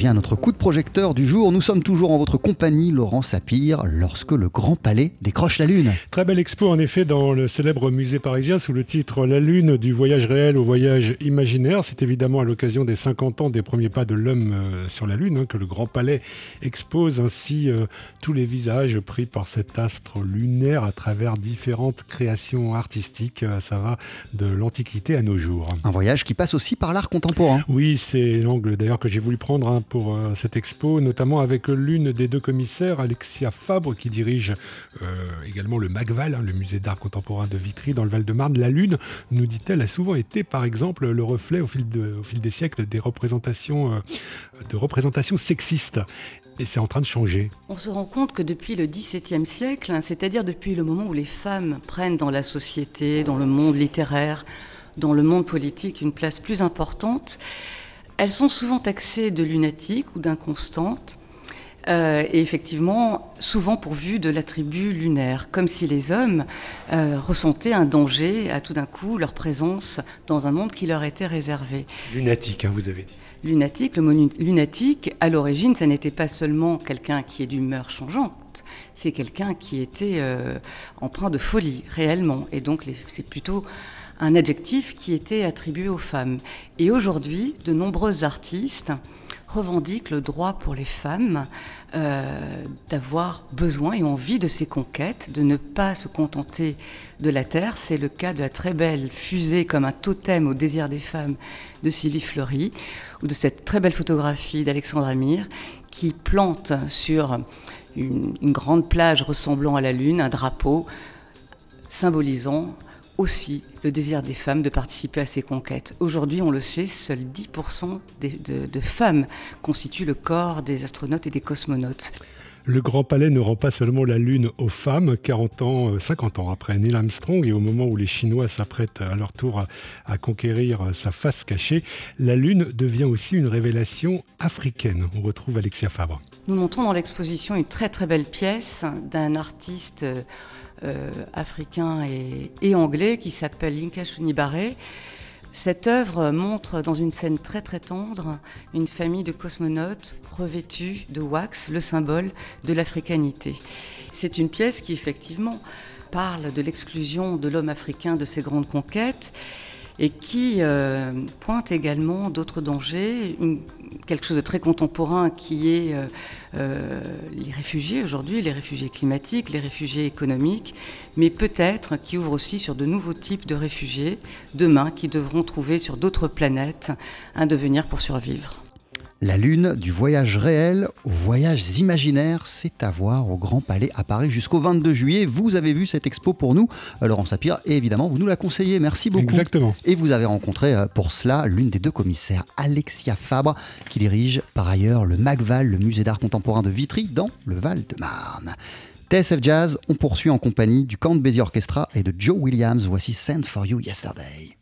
vient notre coup de projecteur du jour. Nous sommes toujours en votre compagnie, Laurent Sapir, lorsque le Grand Palais décroche la Lune. Très belle expo en effet dans le célèbre musée parisien sous le titre La Lune du voyage réel au voyage imaginaire. C'est évidemment à l'occasion des 50 ans des premiers pas de l'homme euh, sur la Lune hein, que le Grand Palais expose ainsi euh, tous les visages pris par cet astre lunaire à travers différentes créations artistiques. Euh, ça va de l'Antiquité à nos jours. Un voyage qui passe aussi par l'art contemporain. Oui, c'est l'angle d'ailleurs que j'ai voulu prendre hein, pour euh, cette expo, notamment avec l'une des deux commissaires, Alexia Fabre, qui dirige euh, également le MACVAL, hein, le musée d'art contemporain de Vitry, dans le Val-de-Marne. La Lune, nous dit-elle, a souvent été, par exemple, le reflet au fil, des siècles des euh, de représentations sexistes. Et c'est en train de changer. On se rend compte que depuis le XVIIe siècle, hein, c'est-à-dire depuis le moment où les femmes prennent dans la société, dans le monde littéraire, dans le monde politique une place plus importante, elles sont souvent taxées de lunatiques ou d'inconstantes. Euh, et effectivement, souvent pourvues de l'attribut lunaire, comme si les hommes euh, ressentaient un danger à tout d'un coup leur présence dans un monde qui leur était réservé. Lunatique, hein, vous avez dit. Lunatique, le mot lunatique, à l'origine, ça n'était pas seulement quelqu'un qui est d'humeur changeante, c'est quelqu'un qui était euh, empreint de folie, réellement. Et donc, c'est plutôt un adjectif qui était attribué aux femmes. Et aujourd'hui, de nombreux artistes revendiquent le droit pour les femmes euh, d'avoir besoin et envie de ces conquêtes, de ne pas se contenter de la terre. C'est le cas de la très belle fusée comme un totem au désir des femmes de Sylvie Fleury, ou de cette très belle photographie d'Alexandre Amir qui plante sur une, une grande plage ressemblant à la Lune un drapeau symbolisant aussi le désir des femmes de participer à ces conquêtes. Aujourd'hui, on le sait, seuls 10% de, de, femmes constituent le corps des astronautes et des cosmonautes. Le Grand Palais ne rend pas seulement la Lune aux femmes, 40 ans, 50 euh, ans après Neil Armstrong et au moment où les Chinois s'apprêtent à leur tour à, conquérir sa face cachée, la Lune devient aussi une révélation africaine. On retrouve Alexia Fabre. Nous montrons dans l'exposition une très très belle pièce d'un artiste euh, africain et, et, anglais qui s'appelle Inka Shunibare. Cette œuvre montre dans une scène très très tendre une famille de cosmonautes revêtus de wax, le symbole de l'africanité. C'est une pièce qui effectivement parle de l'exclusion de l'homme africain de ses grandes conquêtes et qui euh, pointe également d'autres dangers, quelque chose de très contemporain qui est euh, euh, les réfugiés aujourd'hui, les réfugiés climatiques, les réfugiés économiques, mais peut-être qui ouvre aussi sur de nouveaux types de réfugiés demain qui devront trouver sur d'autres planètes un devenir pour survivre. La Lune, du voyage réel aux voyages imaginaires, c'est à voir au Grand Palais à Paris jusqu'au 22 juillet. Vous avez vu cette expo pour nous, Laurent Sapir, et évidemment, vous nous la conseillez. Merci beaucoup. Exactement. Et vous avez rencontré euh, pour cela l'une des deux commissaires, Alexia Fabre, qui dirige par ailleurs le MACVAL, le musée d'art contemporain de Vitry, dans le Val-de-Marne. TSF Jazz, on poursuit en compagnie du Count Basie Orchestra et de Joe Williams. Voici Send for You Yesterday.